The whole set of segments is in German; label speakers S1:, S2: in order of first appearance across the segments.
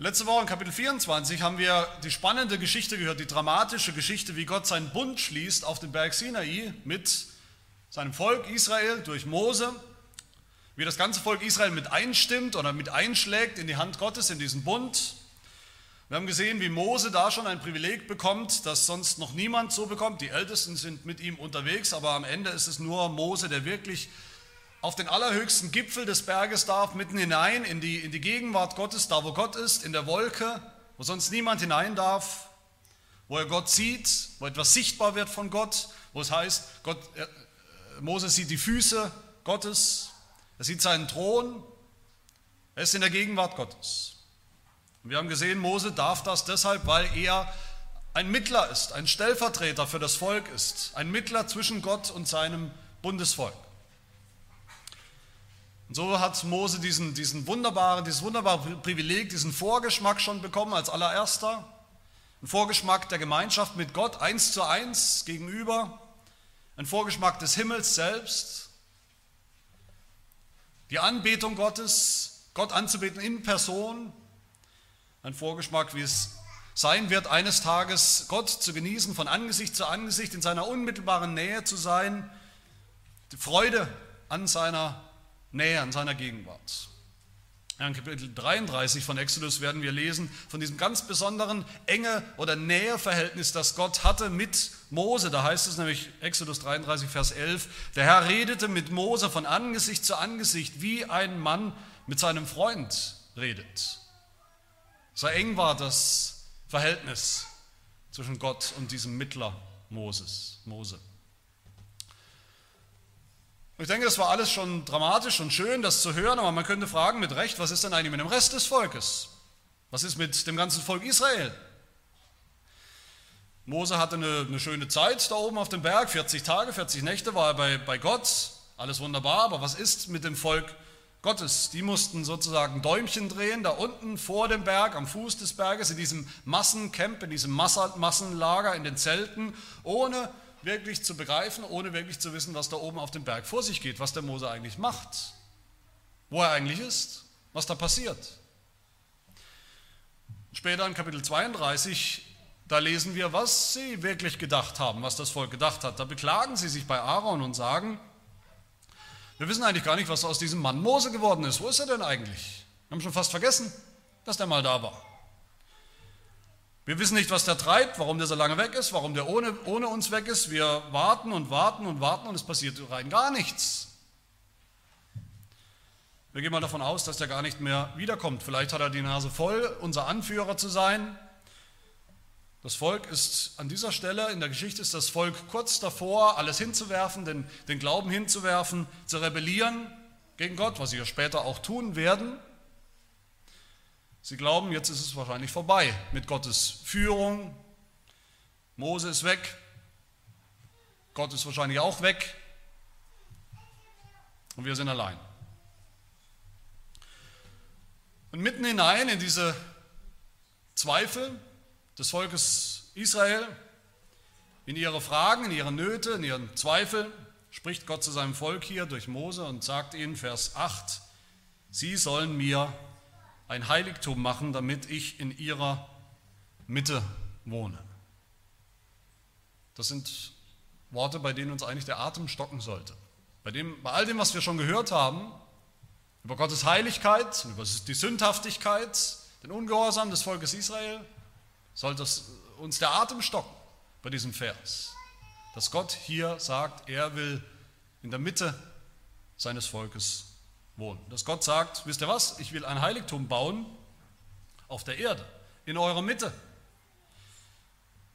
S1: Letzte Woche in Kapitel 24 haben wir die spannende Geschichte gehört, die dramatische Geschichte, wie Gott seinen Bund schließt auf dem Berg Sinai mit seinem Volk Israel durch Mose, wie das ganze Volk Israel mit einstimmt oder mit einschlägt in die Hand Gottes in diesen Bund. Wir haben gesehen, wie Mose da schon ein Privileg bekommt, das sonst noch niemand so bekommt. Die Ältesten sind mit ihm unterwegs, aber am Ende ist es nur Mose, der wirklich auf den allerhöchsten Gipfel des Berges darf, mitten hinein in die, in die Gegenwart Gottes, da wo Gott ist, in der Wolke, wo sonst niemand hinein darf, wo er Gott sieht, wo etwas sichtbar wird von Gott, wo es heißt, Gott, äh, Mose sieht die Füße Gottes, er sieht seinen Thron, er ist in der Gegenwart Gottes. Und wir haben gesehen, Mose darf das deshalb, weil er ein Mittler ist, ein Stellvertreter für das Volk ist, ein Mittler zwischen Gott und seinem Bundesvolk. Und so hat Mose diesen, diesen wunderbaren, dieses wunderbare Privileg, diesen Vorgeschmack schon bekommen als allererster. Ein Vorgeschmack der Gemeinschaft mit Gott eins zu eins gegenüber. Ein Vorgeschmack des Himmels selbst. Die Anbetung Gottes, Gott anzubeten in Person. Ein Vorgeschmack, wie es sein wird, eines Tages Gott zu genießen, von Angesicht zu Angesicht, in seiner unmittelbaren Nähe zu sein. Die Freude an seiner Nähe an seiner Gegenwart. in Kapitel 33 von Exodus werden wir lesen von diesem ganz besonderen enge oder Näheverhältnis, das Gott hatte mit Mose. Da heißt es nämlich Exodus 33, Vers 11, der Herr redete mit Mose von Angesicht zu Angesicht, wie ein Mann mit seinem Freund redet. So eng war das Verhältnis zwischen Gott und diesem Mittler Moses, Mose. Und ich denke, das war alles schon dramatisch und schön, das zu hören, aber man könnte fragen mit Recht, was ist denn eigentlich mit dem Rest des Volkes? Was ist mit dem ganzen Volk Israel? Mose hatte eine, eine schöne Zeit da oben auf dem Berg, 40 Tage, 40 Nächte war er bei, bei Gott, alles wunderbar, aber was ist mit dem Volk Gottes? Die mussten sozusagen Däumchen drehen, da unten vor dem Berg, am Fuß des Berges, in diesem Massencamp, in diesem Massenlager, in den Zelten, ohne wirklich zu begreifen, ohne wirklich zu wissen, was da oben auf dem Berg vor sich geht, was der Mose eigentlich macht, wo er eigentlich ist, was da passiert. Später in Kapitel 32, da lesen wir, was sie wirklich gedacht haben, was das Volk gedacht hat. Da beklagen sie sich bei Aaron und sagen, wir wissen eigentlich gar nicht, was aus diesem Mann Mose geworden ist. Wo ist er denn eigentlich? Wir haben schon fast vergessen, dass der mal da war. Wir wissen nicht, was der treibt, warum der so lange weg ist, warum der ohne, ohne uns weg ist. Wir warten und warten und warten und es passiert rein gar nichts. Wir gehen mal davon aus, dass der gar nicht mehr wiederkommt. Vielleicht hat er die Nase voll, unser Anführer zu sein. Das Volk ist an dieser Stelle, in der Geschichte ist das Volk kurz davor, alles hinzuwerfen, den, den Glauben hinzuwerfen, zu rebellieren gegen Gott, was sie ja später auch tun werden. Sie glauben, jetzt ist es wahrscheinlich vorbei mit Gottes Führung. Mose ist weg, Gott ist wahrscheinlich auch weg und wir sind allein. Und mitten hinein in diese Zweifel des Volkes Israel, in ihre Fragen, in ihre Nöte, in ihren Zweifel, spricht Gott zu seinem Volk hier durch Mose und sagt ihnen, Vers 8, Sie sollen mir ein Heiligtum machen, damit ich in ihrer Mitte wohne. Das sind Worte, bei denen uns eigentlich der Atem stocken sollte. Bei, dem, bei all dem, was wir schon gehört haben, über Gottes Heiligkeit, über die Sündhaftigkeit, den Ungehorsam des Volkes Israel, sollte uns der Atem stocken bei diesem Vers. Dass Gott hier sagt, er will in der Mitte seines Volkes wohnen. Dass Gott sagt, wisst ihr was, ich will ein Heiligtum bauen auf der Erde, in eurer Mitte.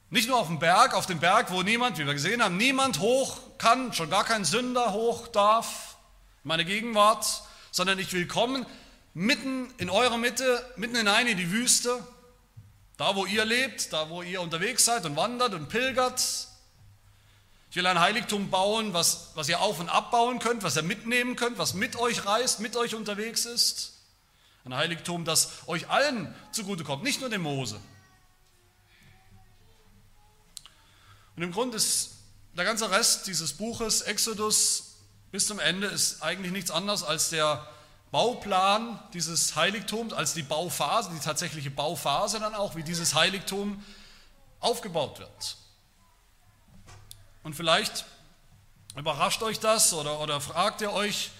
S1: Nicht nur auf dem Berg, auf dem Berg, wo niemand, wie wir gesehen haben, niemand hoch kann, schon gar kein Sünder hoch darf, meine Gegenwart, sondern ich will kommen mitten in eurer Mitte, mitten hinein in die Wüste, da wo ihr lebt, da wo ihr unterwegs seid und wandert und pilgert, ich will ein Heiligtum bauen, was, was ihr auf und abbauen könnt, was ihr mitnehmen könnt, was mit euch reist, mit euch unterwegs ist. Ein Heiligtum, das euch allen zugutekommt, nicht nur dem Mose. Und im Grunde ist der ganze Rest dieses Buches, Exodus, bis zum Ende, ist eigentlich nichts anderes als der Bauplan dieses Heiligtums, als die Bauphase, die tatsächliche Bauphase dann auch, wie dieses Heiligtum aufgebaut wird. Und vielleicht überrascht euch das oder, oder fragt ihr euch,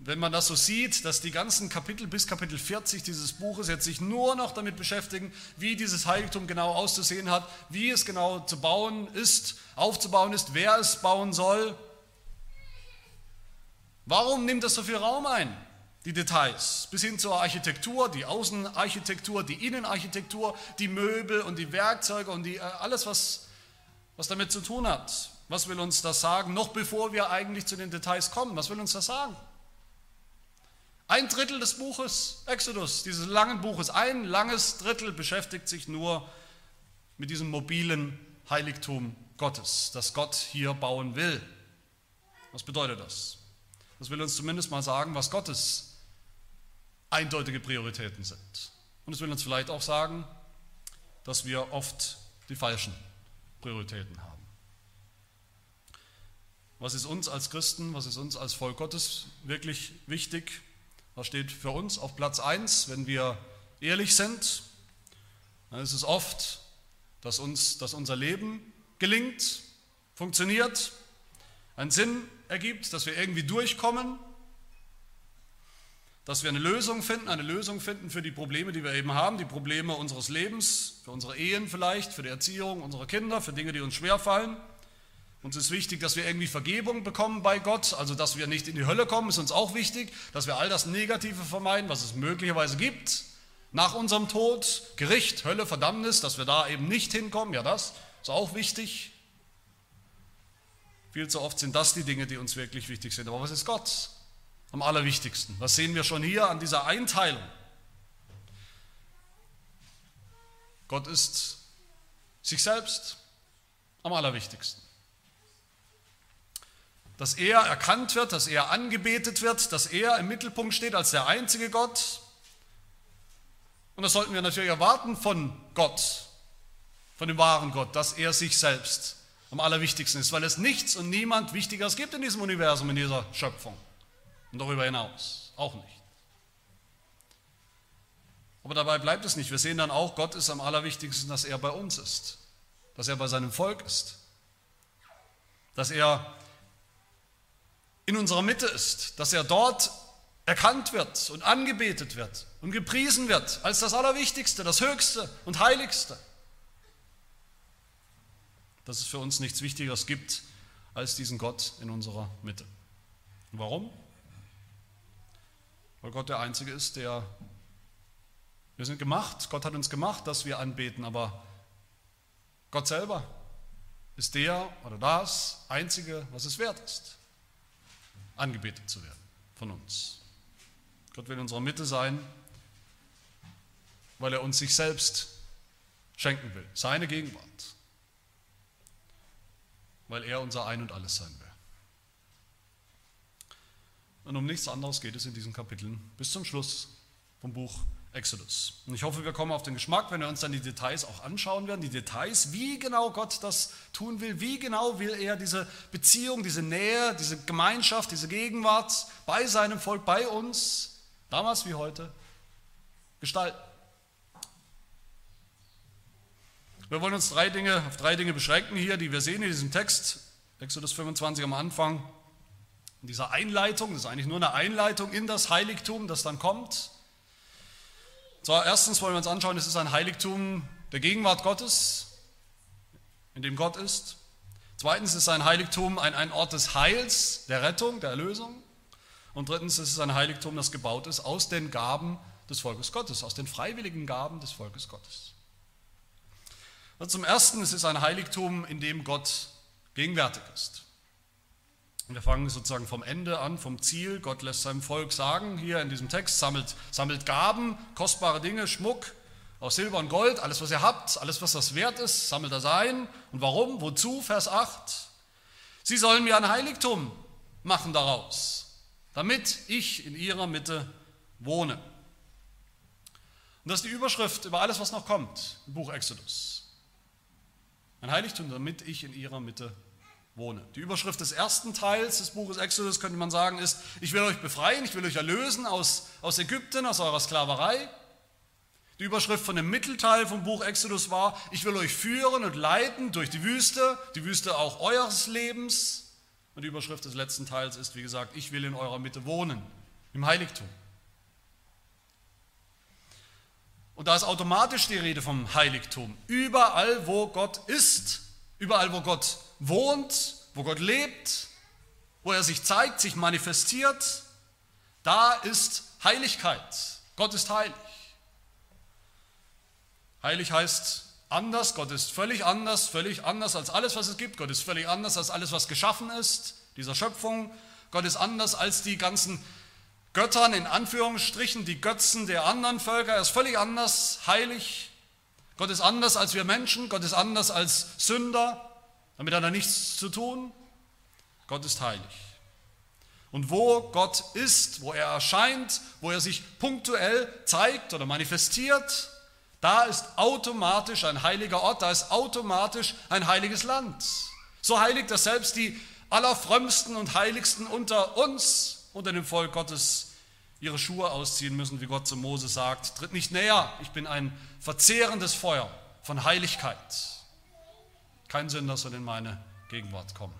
S1: wenn man das so sieht, dass die ganzen Kapitel bis Kapitel 40 dieses Buches jetzt sich nur noch damit beschäftigen, wie dieses Heiligtum genau auszusehen hat, wie es genau zu bauen ist, aufzubauen ist, wer es bauen soll. Warum nimmt das so viel Raum ein? Die Details, bis hin zur Architektur, die Außenarchitektur, die Innenarchitektur, die Möbel und die Werkzeuge und die, äh, alles, was, was damit zu tun hat. Was will uns das sagen, noch bevor wir eigentlich zu den Details kommen? Was will uns das sagen? Ein Drittel des Buches Exodus, dieses langen Buches, ein langes Drittel beschäftigt sich nur mit diesem mobilen Heiligtum Gottes, das Gott hier bauen will. Was bedeutet das? Das will uns zumindest mal sagen, was Gottes eindeutige Prioritäten sind. Und es will uns vielleicht auch sagen, dass wir oft die falschen Prioritäten haben. Was ist uns als Christen, was ist uns als Volk Gottes wirklich wichtig? Was steht für uns auf Platz 1, wenn wir ehrlich sind? Dann ist es oft, dass uns dass unser Leben gelingt, funktioniert, einen Sinn ergibt, dass wir irgendwie durchkommen, dass wir eine Lösung finden, eine Lösung finden für die Probleme, die wir eben haben, die Probleme unseres Lebens, für unsere Ehen vielleicht, für die Erziehung unserer Kinder, für Dinge, die uns schwerfallen. Uns ist wichtig, dass wir irgendwie Vergebung bekommen bei Gott, also dass wir nicht in die Hölle kommen, ist uns auch wichtig, dass wir all das Negative vermeiden, was es möglicherweise gibt. Nach unserem Tod, Gericht, Hölle, Verdammnis, dass wir da eben nicht hinkommen, ja das ist auch wichtig. Viel zu oft sind das die Dinge, die uns wirklich wichtig sind. Aber was ist Gott am allerwichtigsten? Was sehen wir schon hier an dieser Einteilung? Gott ist sich selbst am allerwichtigsten dass er erkannt wird, dass er angebetet wird, dass er im Mittelpunkt steht als der einzige Gott. Und das sollten wir natürlich erwarten von Gott, von dem wahren Gott, dass er sich selbst am allerwichtigsten ist, weil es nichts und niemand Wichtigeres gibt in diesem Universum, in dieser Schöpfung und darüber hinaus auch nicht. Aber dabei bleibt es nicht. Wir sehen dann auch, Gott ist am allerwichtigsten, dass er bei uns ist, dass er bei seinem Volk ist, dass er in unserer Mitte ist, dass er dort erkannt wird und angebetet wird und gepriesen wird als das Allerwichtigste, das Höchste und Heiligste. Dass es für uns nichts Wichtigeres gibt als diesen Gott in unserer Mitte. Warum? Weil Gott der Einzige ist, der... Wir sind gemacht, Gott hat uns gemacht, dass wir anbeten, aber Gott selber ist der oder das Einzige, was es wert ist angebetet zu werden von uns. Gott will in unserer Mitte sein, weil er uns sich selbst schenken will, seine Gegenwart, weil er unser Ein und alles sein will. Und um nichts anderes geht es in diesen Kapiteln bis zum Schluss vom Buch Exodus. Und ich hoffe, wir kommen auf den Geschmack, wenn wir uns dann die Details auch anschauen werden, die Details, wie genau Gott das tun will, wie genau will er diese Beziehung, diese Nähe, diese Gemeinschaft, diese Gegenwart bei seinem Volk, bei uns, damals wie heute, gestalten. Wir wollen uns drei Dinge, auf drei Dinge beschränken hier, die wir sehen in diesem Text, Exodus 25 am Anfang, in dieser Einleitung, das ist eigentlich nur eine Einleitung in das Heiligtum, das dann kommt. So, erstens wollen wir uns anschauen, es ist ein Heiligtum der Gegenwart Gottes, in dem Gott ist. Zweitens ist ein Heiligtum ein, ein Ort des Heils, der Rettung, der Erlösung. Und drittens ist es ein Heiligtum, das gebaut ist aus den Gaben des Volkes Gottes, aus den freiwilligen Gaben des Volkes Gottes. Und zum Ersten, es ist ein Heiligtum, in dem Gott gegenwärtig ist. Wir fangen sozusagen vom Ende an, vom Ziel. Gott lässt seinem Volk sagen, hier in diesem Text, sammelt, sammelt Gaben, kostbare Dinge, Schmuck aus Silber und Gold, alles was ihr habt, alles was das wert ist, sammelt das ein. Und warum? Wozu? Vers 8. Sie sollen mir ein Heiligtum machen daraus, damit ich in ihrer Mitte wohne. Und das ist die Überschrift über alles, was noch kommt im Buch Exodus. Ein Heiligtum, damit ich in ihrer Mitte wohne. Die Überschrift des ersten Teils des Buches Exodus könnte man sagen ist, ich will euch befreien, ich will euch erlösen aus, aus Ägypten, aus eurer Sklaverei. Die Überschrift von dem Mittelteil vom Buch Exodus war, ich will euch führen und leiten durch die Wüste, die Wüste auch eures Lebens. Und die Überschrift des letzten Teils ist, wie gesagt, ich will in eurer Mitte wohnen, im Heiligtum. Und da ist automatisch die Rede vom Heiligtum. Überall, wo Gott ist, überall, wo Gott wohnt, wo Gott lebt, wo er sich zeigt, sich manifestiert, da ist Heiligkeit. Gott ist heilig. Heilig heißt anders, Gott ist völlig anders, völlig anders als alles, was es gibt. Gott ist völlig anders als alles, was geschaffen ist, dieser Schöpfung. Gott ist anders als die ganzen Göttern, in Anführungsstrichen, die Götzen der anderen Völker. Er ist völlig anders, heilig. Gott ist anders als wir Menschen. Gott ist anders als Sünder. Damit hat er nichts zu tun. Gott ist heilig. Und wo Gott ist, wo er erscheint, wo er sich punktuell zeigt oder manifestiert, da ist automatisch ein heiliger Ort, da ist automatisch ein heiliges Land. So heilig, dass selbst die allerfrömmsten und heiligsten unter uns, unter dem Volk Gottes, ihre Schuhe ausziehen müssen, wie Gott zu Mose sagt. Tritt nicht näher, ich bin ein verzehrendes Feuer von Heiligkeit. Kein Sünder soll in meine Gegenwart kommen.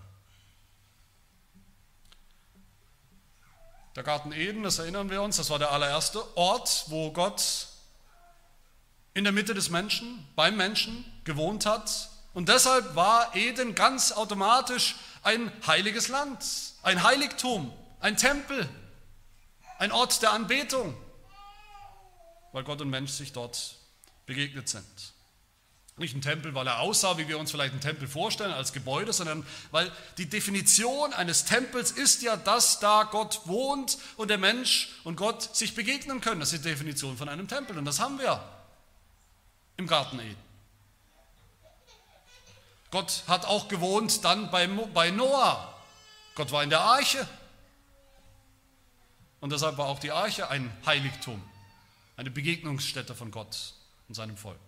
S1: Der Garten Eden, das erinnern wir uns, das war der allererste Ort, wo Gott in der Mitte des Menschen, beim Menschen gewohnt hat. Und deshalb war Eden ganz automatisch ein heiliges Land, ein Heiligtum, ein Tempel, ein Ort der Anbetung, weil Gott und Mensch sich dort begegnet sind. Nicht ein Tempel, weil er aussah, wie wir uns vielleicht einen Tempel vorstellen, als Gebäude, sondern weil die Definition eines Tempels ist ja, dass da Gott wohnt und der Mensch und Gott sich begegnen können. Das ist die Definition von einem Tempel und das haben wir im Garten Eden. Gott hat auch gewohnt dann bei, bei Noah. Gott war in der Arche. Und deshalb war auch die Arche ein Heiligtum, eine Begegnungsstätte von Gott und seinem Volk.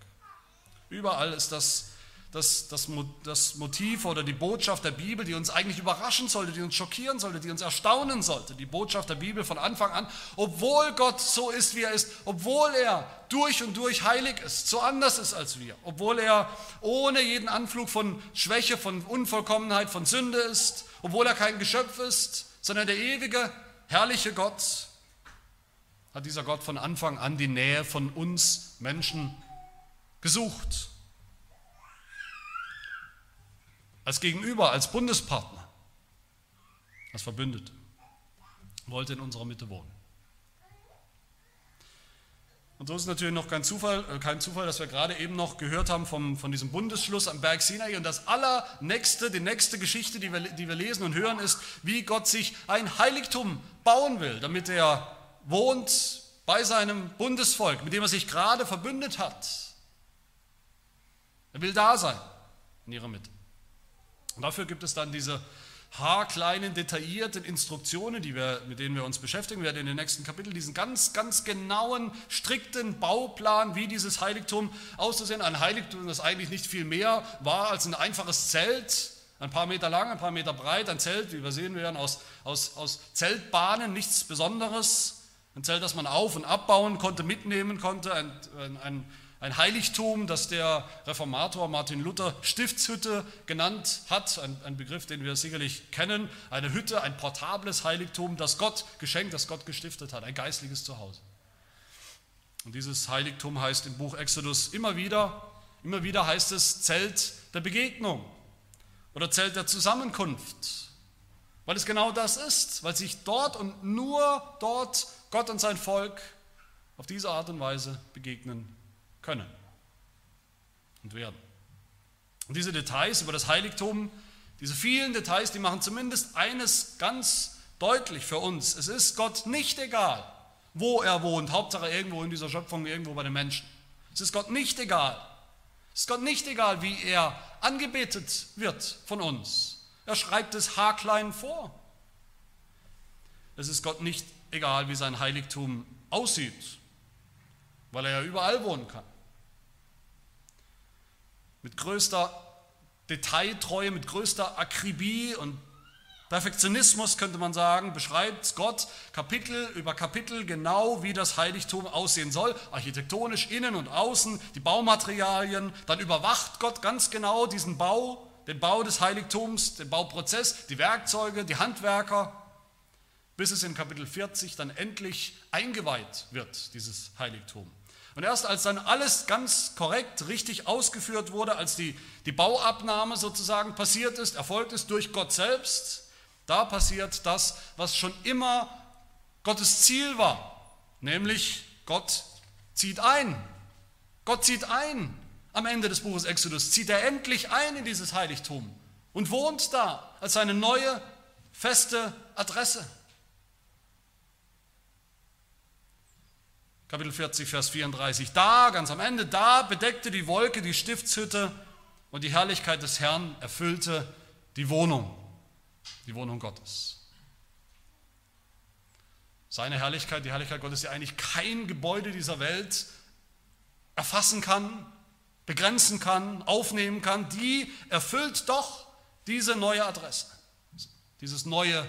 S1: Überall ist das das, das, das Motiv oder die Botschaft der Bibel, die uns eigentlich überraschen sollte, die uns schockieren sollte, die uns erstaunen sollte. Die Botschaft der Bibel von Anfang an, obwohl Gott so ist, wie er ist, obwohl er durch und durch heilig ist, so anders ist als wir, obwohl er ohne jeden Anflug von Schwäche, von Unvollkommenheit, von Sünde ist, obwohl er kein Geschöpf ist, sondern der ewige, herrliche Gott, hat dieser Gott von Anfang an die Nähe von uns Menschen gesucht als Gegenüber, als Bundespartner, als Verbündete, wollte in unserer Mitte wohnen. Und so ist es natürlich noch kein Zufall, äh, kein Zufall, dass wir gerade eben noch gehört haben vom, von diesem Bundesschluss am Berg Sinai. Und das allernächste, die nächste Geschichte, die wir, die wir lesen und hören, ist, wie Gott sich ein Heiligtum bauen will, damit er wohnt bei seinem Bundesvolk, mit dem er sich gerade verbündet hat. Er will da sein in ihrer Mitte. Und dafür gibt es dann diese haarkleinen, detaillierten Instruktionen, die wir, mit denen wir uns beschäftigen werden in den nächsten Kapiteln, diesen ganz, ganz genauen, strikten Bauplan, wie dieses Heiligtum auszusehen. Ein Heiligtum, das eigentlich nicht viel mehr war als ein einfaches Zelt, ein paar Meter lang, ein paar Meter breit, ein Zelt, wie wir sehen werden, aus, aus, aus Zeltbahnen, nichts Besonderes. Ein Zelt, das man auf- und abbauen konnte, mitnehmen konnte, ein, ein, ein ein Heiligtum, das der Reformator Martin Luther Stiftshütte genannt hat, ein, ein, Begriff, den wir sicherlich kennen, eine Hütte, ein portables Heiligtum, das Gott geschenkt, das Gott gestiftet hat, ein geistliches Zuhause. Und dieses Heiligtum heißt im Buch Exodus immer wieder, immer wieder heißt es Zelt der Begegnung oder Zelt der Zusammenkunft, weil es genau das ist, weil sich dort und nur dort Gott und sein Volk auf diese Art und Weise begegnen können und werden. Und diese Details über das Heiligtum, diese vielen Details, die machen zumindest eines ganz deutlich für uns. Es ist Gott nicht egal, wo er wohnt, Hauptsache irgendwo in dieser Schöpfung, irgendwo bei den Menschen. Es ist Gott nicht egal. Es ist Gott nicht egal, wie er angebetet wird von uns. Er schreibt es haarklein vor. Es ist Gott nicht egal, wie sein Heiligtum aussieht, weil er ja überall wohnen kann mit größter Detailtreue, mit größter Akribie und Perfektionismus könnte man sagen, beschreibt Gott Kapitel über Kapitel genau, wie das Heiligtum aussehen soll, architektonisch innen und außen, die Baumaterialien. Dann überwacht Gott ganz genau diesen Bau, den Bau des Heiligtums, den Bauprozess, die Werkzeuge, die Handwerker, bis es in Kapitel 40 dann endlich eingeweiht wird, dieses Heiligtum. Und erst als dann alles ganz korrekt, richtig ausgeführt wurde, als die, die Bauabnahme sozusagen passiert ist, erfolgt ist durch Gott selbst, da passiert das, was schon immer Gottes Ziel war, nämlich Gott zieht ein. Gott zieht ein. Am Ende des Buches Exodus zieht er endlich ein in dieses Heiligtum und wohnt da als seine neue, feste Adresse. Kapitel 40, Vers 34. Da, ganz am Ende, da bedeckte die Wolke die Stiftshütte und die Herrlichkeit des Herrn erfüllte die Wohnung die Wohnung Gottes. Seine Herrlichkeit, die Herrlichkeit Gottes, die eigentlich kein Gebäude dieser Welt erfassen kann, begrenzen kann, aufnehmen kann, die erfüllt doch diese neue Adresse, dieses neue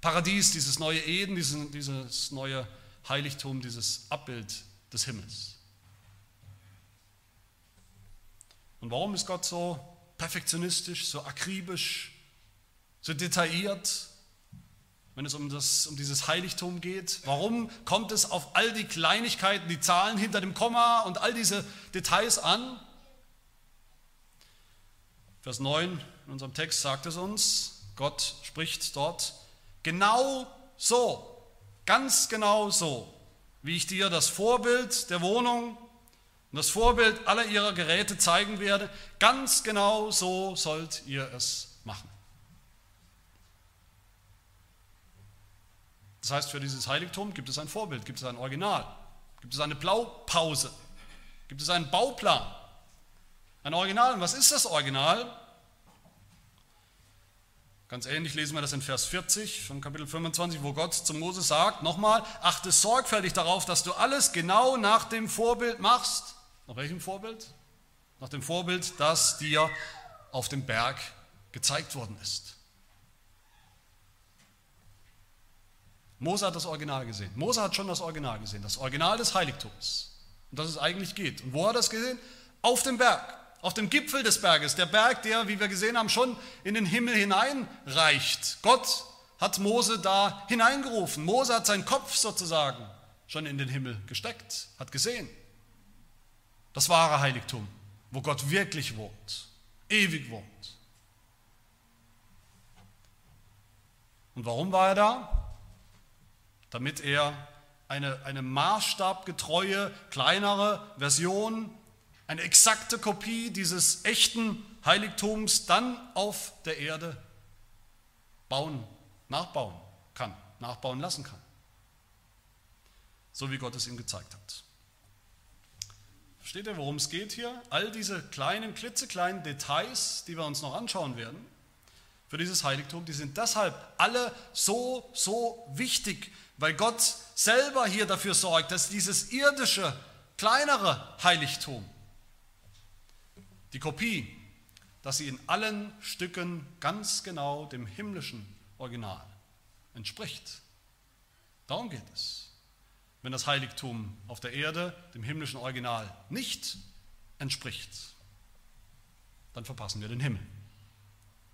S1: Paradies, dieses neue Eden, dieses, dieses neue Heiligtum, dieses Abbild des Himmels. Und warum ist Gott so perfektionistisch, so akribisch, so detailliert, wenn es um, das, um dieses Heiligtum geht? Warum kommt es auf all die Kleinigkeiten, die Zahlen hinter dem Komma und all diese Details an? Vers 9 in unserem Text sagt es uns, Gott spricht dort, genau so, ganz genau so, wie ich dir das Vorbild der Wohnung und das Vorbild aller ihrer Geräte zeigen werde, ganz genau so sollt ihr es machen. Das heißt, für dieses Heiligtum gibt es ein Vorbild, gibt es ein Original, gibt es eine Blaupause, gibt es einen Bauplan. Ein Original. Und was ist das Original? Ganz ähnlich lesen wir das in Vers 40 von Kapitel 25, wo Gott zu Mose sagt, nochmal, achte sorgfältig darauf, dass du alles genau nach dem Vorbild machst. Nach welchem Vorbild? Nach dem Vorbild, das dir auf dem Berg gezeigt worden ist. Mose hat das Original gesehen. Mose hat schon das Original gesehen, das Original des Heiligtums. Und dass es eigentlich geht. Und wo hat er das gesehen? Auf dem Berg, auf dem Gipfel des Berges. Der Berg, der, wie wir gesehen haben, schon in den Himmel hineinreicht. Gott hat Mose da hineingerufen. Mose hat seinen Kopf sozusagen schon in den Himmel gesteckt, hat gesehen. Das wahre Heiligtum, wo Gott wirklich wohnt, ewig wohnt. Und warum war er da? damit er eine, eine maßstabgetreue, kleinere Version, eine exakte Kopie dieses echten Heiligtums dann auf der Erde bauen, nachbauen kann, nachbauen lassen kann. So wie Gott es ihm gezeigt hat. Versteht ihr, worum es geht hier? All diese kleinen, klitzekleinen Details, die wir uns noch anschauen werden, für dieses Heiligtum, die sind deshalb alle so, so wichtig, weil Gott selber hier dafür sorgt, dass dieses irdische, kleinere Heiligtum, die Kopie, dass sie in allen Stücken ganz genau dem himmlischen Original entspricht. Darum geht es. Wenn das Heiligtum auf der Erde dem himmlischen Original nicht entspricht, dann verpassen wir den Himmel.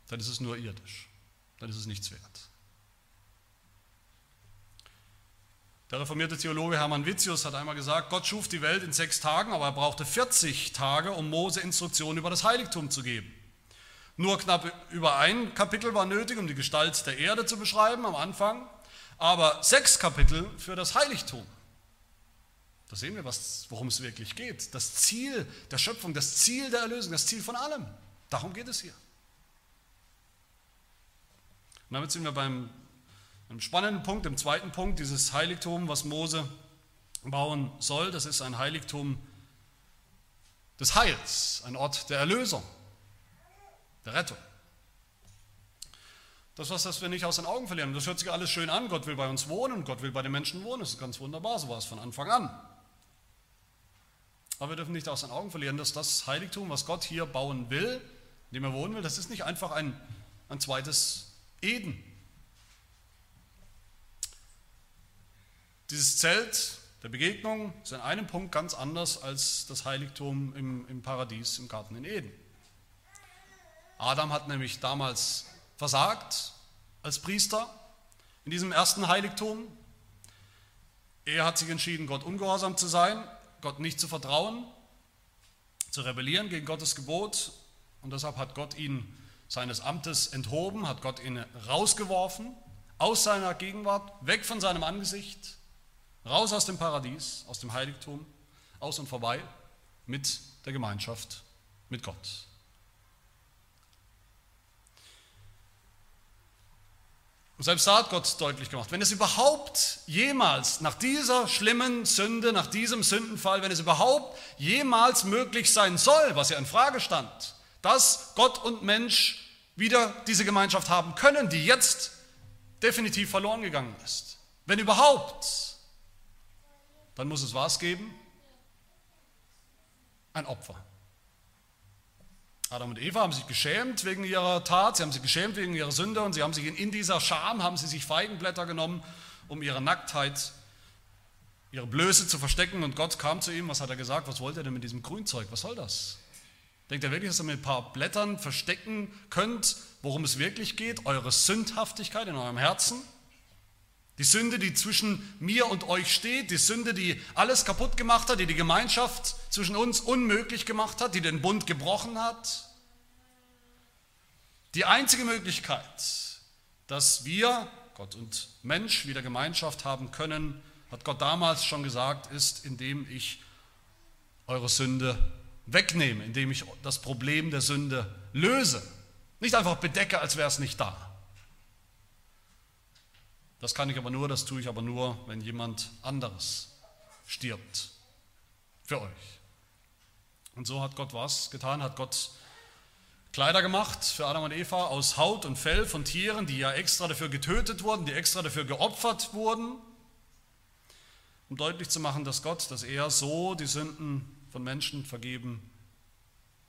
S1: Dann ist es nur irdisch. Dann ist es nichts wert. Der reformierte Theologe Hermann Witzius hat einmal gesagt, Gott schuf die Welt in sechs Tagen, aber er brauchte 40 Tage, um Mose Instruktionen über das Heiligtum zu geben. Nur knapp über ein Kapitel war nötig, um die Gestalt der Erde zu beschreiben am Anfang, aber sechs Kapitel für das Heiligtum. Da sehen wir, worum es wirklich geht. Das Ziel der Schöpfung, das Ziel der Erlösung, das Ziel von allem. Darum geht es hier. Und damit sind wir beim ein spannenden Punkt, im zweiten Punkt, dieses Heiligtum, was Mose bauen soll, das ist ein Heiligtum des Heils, ein Ort der Erlösung, der Rettung. Das was, das wir nicht aus den Augen verlieren. Das hört sich alles schön an. Gott will bei uns wohnen und Gott will bei den Menschen wohnen. Das ist ganz wunderbar, so war es von Anfang an. Aber wir dürfen nicht aus den Augen verlieren, dass das Heiligtum, was Gott hier bauen will, in dem er wohnen will, das ist nicht einfach ein, ein zweites Eden. Dieses Zelt der Begegnung ist in einem Punkt ganz anders als das Heiligtum im, im Paradies, im Garten in Eden. Adam hat nämlich damals versagt als Priester in diesem ersten Heiligtum. Er hat sich entschieden, Gott ungehorsam zu sein, Gott nicht zu vertrauen, zu rebellieren gegen Gottes Gebot. Und deshalb hat Gott ihn seines Amtes enthoben, hat Gott ihn rausgeworfen aus seiner Gegenwart, weg von seinem Angesicht, raus aus dem Paradies, aus dem Heiligtum, aus und vorbei mit der Gemeinschaft mit Gott. Und selbst da hat Gott deutlich gemacht, wenn es überhaupt jemals nach dieser schlimmen Sünde, nach diesem Sündenfall, wenn es überhaupt jemals möglich sein soll, was ja in Frage stand, dass Gott und Mensch wieder diese Gemeinschaft haben können, die jetzt definitiv verloren gegangen ist. Wenn überhaupt, dann muss es was geben? Ein Opfer. Adam und Eva haben sich geschämt wegen ihrer Tat, sie haben sich geschämt wegen ihrer Sünde und sie haben sich in dieser Scham, haben sie sich Feigenblätter genommen, um ihre Nacktheit, ihre Blöße zu verstecken und Gott kam zu ihm, was hat er gesagt, was wollt ihr denn mit diesem Grünzeug, was soll das? Denkt ihr wirklich, dass ihr mit ein paar Blättern verstecken könnt, worum es wirklich geht, eure Sündhaftigkeit in eurem Herzen? Die Sünde, die zwischen mir und euch steht, die Sünde, die alles kaputt gemacht hat, die die Gemeinschaft zwischen uns unmöglich gemacht hat, die den Bund gebrochen hat. Die einzige Möglichkeit, dass wir, Gott und Mensch, wieder Gemeinschaft haben können, hat Gott damals schon gesagt, ist, indem ich eure Sünde wegnehme, indem ich das Problem der Sünde löse. Nicht einfach bedecke, als wäre es nicht da. Das kann ich aber nur, das tue ich aber nur, wenn jemand anderes stirbt für euch. Und so hat Gott was getan, hat Gott Kleider gemacht für Adam und Eva aus Haut und Fell von Tieren, die ja extra dafür getötet wurden, die extra dafür geopfert wurden, um deutlich zu machen, dass Gott, dass er so die Sünden von Menschen vergeben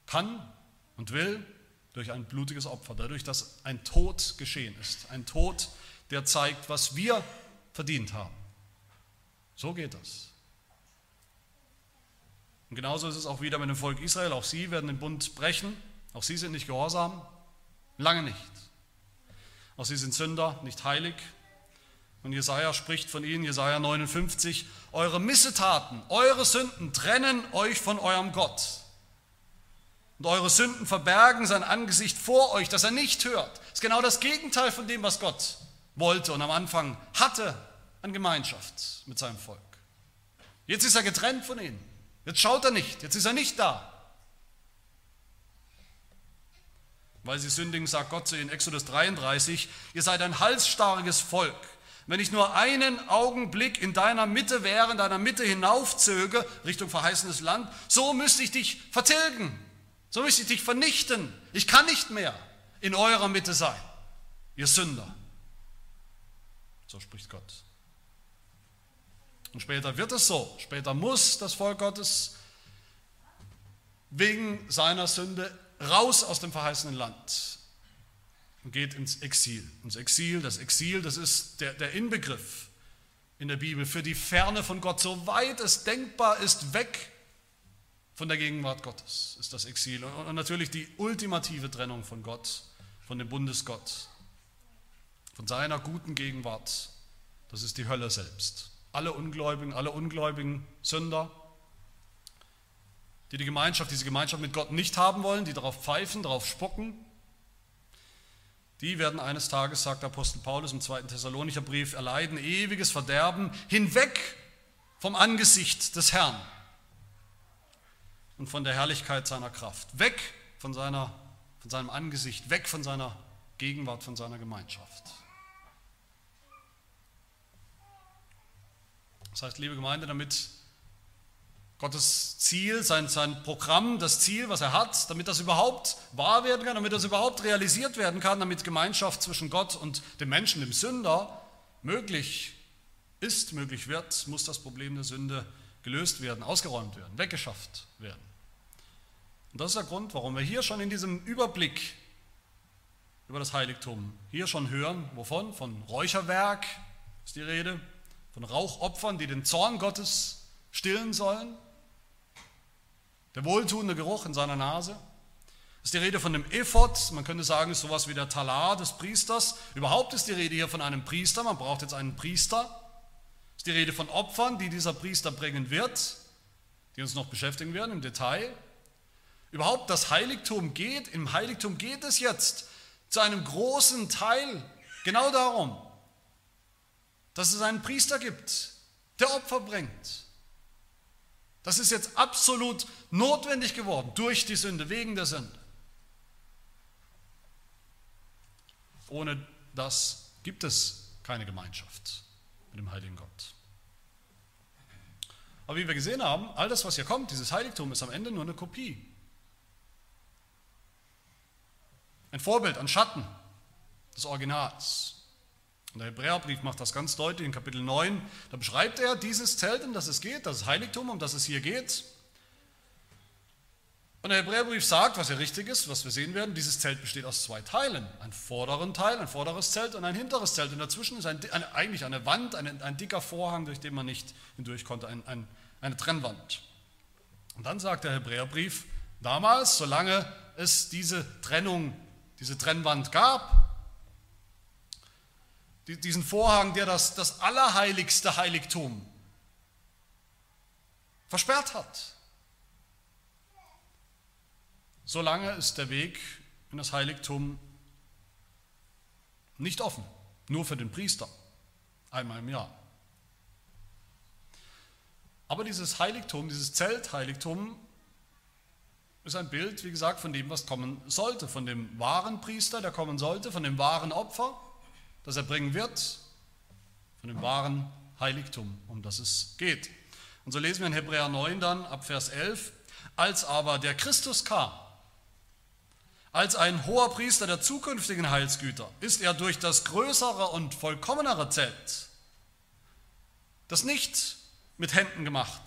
S1: kann und will durch ein blutiges Opfer, dadurch, dass ein Tod geschehen ist, ein Tod, der zeigt, was wir verdient haben. So geht das. Und genauso ist es auch wieder mit dem Volk Israel. Auch sie werden den Bund brechen. Auch sie sind nicht gehorsam. Lange nicht. Auch sie sind Sünder, nicht heilig. Und Jesaja spricht von ihnen, Jesaja 59, eure Missetaten, eure Sünden trennen euch von eurem Gott. Und eure Sünden verbergen sein Angesicht vor euch, dass er nicht hört. Das ist genau das Gegenteil von dem, was Gott wollte und am Anfang hatte an Gemeinschaft mit seinem Volk. Jetzt ist er getrennt von ihnen. Jetzt schaut er nicht. Jetzt ist er nicht da. Weil sie sündigen, sagt Gott zu ihnen, Exodus 33, ihr seid ein halsstarriges Volk. Wenn ich nur einen Augenblick in deiner Mitte wäre, in deiner Mitte hinaufzöge, Richtung verheißenes Land, so müsste ich dich vertilgen. So müsste ich dich vernichten. Ich kann nicht mehr in eurer Mitte sein, ihr Sünder. So spricht Gott. Und später wird es so. Später muss das Volk Gottes wegen seiner Sünde raus aus dem verheißenen Land und geht ins Exil. Ins Exil, das Exil, das ist der, der Inbegriff in der Bibel für die Ferne von Gott, soweit es denkbar ist, weg von der Gegenwart Gottes ist das Exil. Und natürlich die ultimative Trennung von Gott, von dem Bundesgott von seiner guten Gegenwart, das ist die Hölle selbst. Alle Ungläubigen, alle ungläubigen Sünder, die die Gemeinschaft, diese Gemeinschaft mit Gott nicht haben wollen, die darauf pfeifen, darauf spucken, die werden eines Tages, sagt Apostel Paulus im zweiten Thessalonicher Brief, erleiden ewiges Verderben hinweg vom Angesicht des Herrn und von der Herrlichkeit seiner Kraft, weg von, seiner, von seinem Angesicht, weg von seiner Gegenwart, von seiner Gemeinschaft. Das heißt, liebe Gemeinde, damit Gottes Ziel, sein, sein Programm, das Ziel, was er hat, damit das überhaupt wahr werden kann, damit das überhaupt realisiert werden kann, damit Gemeinschaft zwischen Gott und dem Menschen, dem Sünder, möglich ist, möglich wird, muss das Problem der Sünde gelöst werden, ausgeräumt werden, weggeschafft werden. Und das ist der Grund, warum wir hier schon in diesem Überblick über das Heiligtum hier schon hören, wovon? Von Räucherwerk ist die Rede, von Rauchopfern, die den Zorn Gottes stillen sollen, der wohltuende Geruch in seiner Nase. Ist die Rede von dem Ephod, man könnte sagen, ist sowas wie der Talar des Priesters. Überhaupt ist die Rede hier von einem Priester, man braucht jetzt einen Priester. Ist die Rede von Opfern, die dieser Priester bringen wird, die uns noch beschäftigen werden im Detail. Überhaupt das Heiligtum geht, im Heiligtum geht es jetzt zu einem großen Teil genau darum, dass es einen Priester gibt, der Opfer bringt. Das ist jetzt absolut notwendig geworden durch die Sünde, wegen der Sünde. Ohne das gibt es keine Gemeinschaft mit dem heiligen Gott. Aber wie wir gesehen haben, all das, was hier kommt, dieses Heiligtum, ist am Ende nur eine Kopie. Ein Vorbild, ein Schatten des Originals. Und der Hebräerbrief macht das ganz deutlich in Kapitel 9. Da beschreibt er dieses Zelt, um das es geht, das Heiligtum, um das es hier geht. Und der Hebräerbrief sagt, was ja richtig ist, was wir sehen werden, dieses Zelt besteht aus zwei Teilen. Ein vorderen Teil, ein vorderes Zelt und ein hinteres Zelt. Und dazwischen ist ein, eine, eigentlich eine Wand, ein, ein, dicker Vorhang, durch den man nicht hindurch konnte, ein, ein, eine Trennwand. Und dann sagt der Hebräerbrief, damals, solange es diese Trennung, diese Trennwand gab, diesen Vorhang, der das, das allerheiligste Heiligtum versperrt hat. Solange ist der Weg in das Heiligtum nicht offen, nur für den Priester, einmal im Jahr. Aber dieses Heiligtum, dieses Zeltheiligtum, ist ein Bild, wie gesagt, von dem, was kommen sollte, von dem wahren Priester, der kommen sollte, von dem wahren Opfer, das er bringen wird, von dem wahren Heiligtum, um das es geht. Und so lesen wir in Hebräer 9 dann ab Vers 11, als aber der Christus kam, als ein hoher Priester der zukünftigen Heilsgüter, ist er durch das größere und vollkommenere Zelt, das nicht mit Händen gemacht,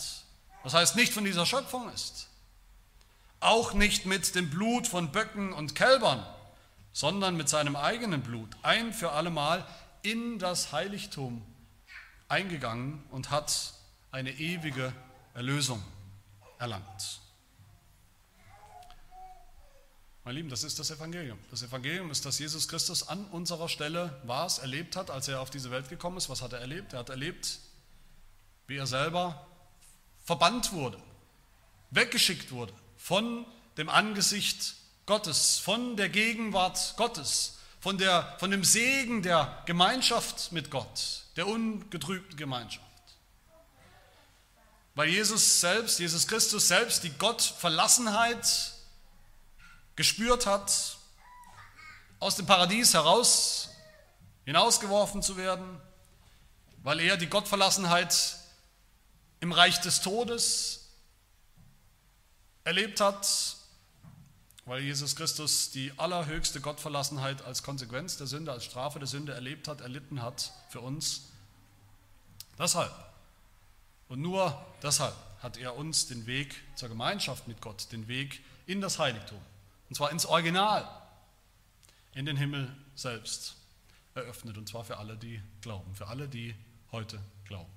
S1: das heißt nicht von dieser Schöpfung ist, auch nicht mit dem Blut von Böcken und Kälbern, sondern mit seinem eigenen Blut ein für allemal in das Heiligtum eingegangen und hat eine ewige Erlösung erlangt. Meine Lieben, das ist das Evangelium. Das Evangelium ist, dass Jesus Christus an unserer Stelle was erlebt hat, als er auf diese Welt gekommen ist. Was hat er erlebt? Er hat erlebt, wie er selber verbannt wurde, weggeschickt wurde von dem Angesicht Gottes, von der Gegenwart Gottes, von, der, von dem Segen der Gemeinschaft mit Gott, der ungetrübten Gemeinschaft. Weil Jesus selbst, Jesus Christus selbst die Gottverlassenheit gespürt hat, aus dem Paradies heraus hinausgeworfen zu werden, weil er die Gottverlassenheit im Reich des Todes erlebt hat weil Jesus Christus die allerhöchste Gottverlassenheit als Konsequenz der Sünde, als Strafe der Sünde erlebt hat, erlitten hat für uns. Deshalb und nur deshalb hat er uns den Weg zur Gemeinschaft mit Gott, den Weg in das Heiligtum, und zwar ins Original, in den Himmel selbst eröffnet, und zwar für alle, die glauben, für alle, die heute glauben.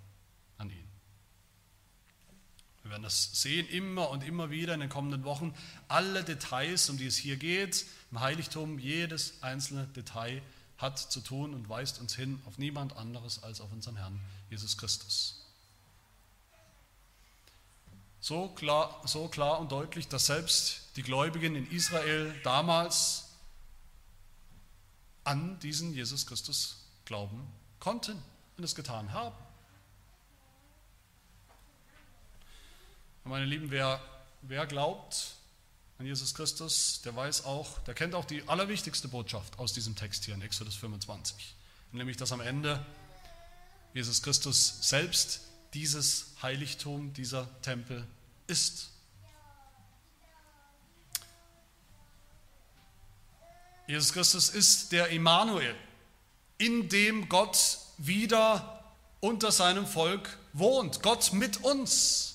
S1: Wir werden das sehen immer und immer wieder in den kommenden Wochen. Alle Details, um die es hier geht, im Heiligtum, jedes einzelne Detail hat zu tun und weist uns hin auf niemand anderes als auf unseren Herrn Jesus Christus. So klar, so klar und deutlich, dass selbst die Gläubigen in Israel damals an diesen Jesus Christus glauben konnten und es getan haben. Meine Lieben, wer, wer glaubt an Jesus Christus, der weiß auch, der kennt auch die allerwichtigste Botschaft aus diesem Text hier in Exodus 25, nämlich dass am Ende Jesus Christus selbst dieses Heiligtum, dieser Tempel ist. Jesus Christus ist der Immanuel, in dem Gott wieder unter seinem Volk wohnt, Gott mit uns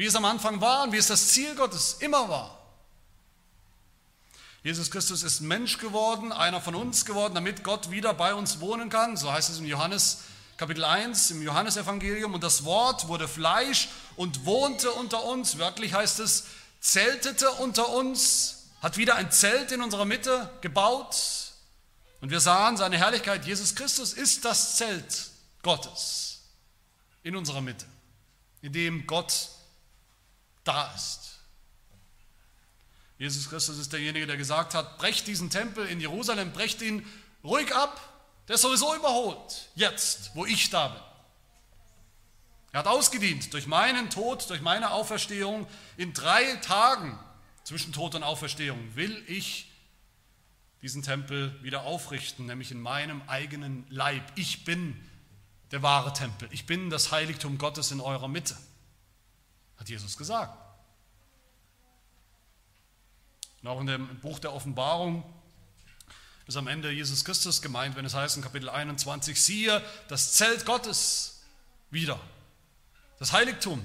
S1: wie es am Anfang war und wie es das Ziel Gottes immer war. Jesus Christus ist Mensch geworden, einer von uns geworden, damit Gott wieder bei uns wohnen kann. So heißt es in Johannes Kapitel 1 im Johannesevangelium. Und das Wort wurde Fleisch und wohnte unter uns. Wörtlich heißt es, zeltete unter uns, hat wieder ein Zelt in unserer Mitte gebaut. Und wir sahen seine Herrlichkeit. Jesus Christus ist das Zelt Gottes in unserer Mitte, in dem Gott da ist. Jesus Christus ist derjenige, der gesagt hat, brecht diesen Tempel in Jerusalem, brecht ihn ruhig ab, der ist sowieso überholt, jetzt, wo ich da bin. Er hat ausgedient durch meinen Tod, durch meine Auferstehung. In drei Tagen zwischen Tod und Auferstehung will ich diesen Tempel wieder aufrichten, nämlich in meinem eigenen Leib. Ich bin der wahre Tempel. Ich bin das Heiligtum Gottes in eurer Mitte, hat Jesus gesagt. Und auch in dem Buch der Offenbarung ist am Ende Jesus Christus gemeint, wenn es heißt in Kapitel 21, siehe das Zelt Gottes wieder, das Heiligtum,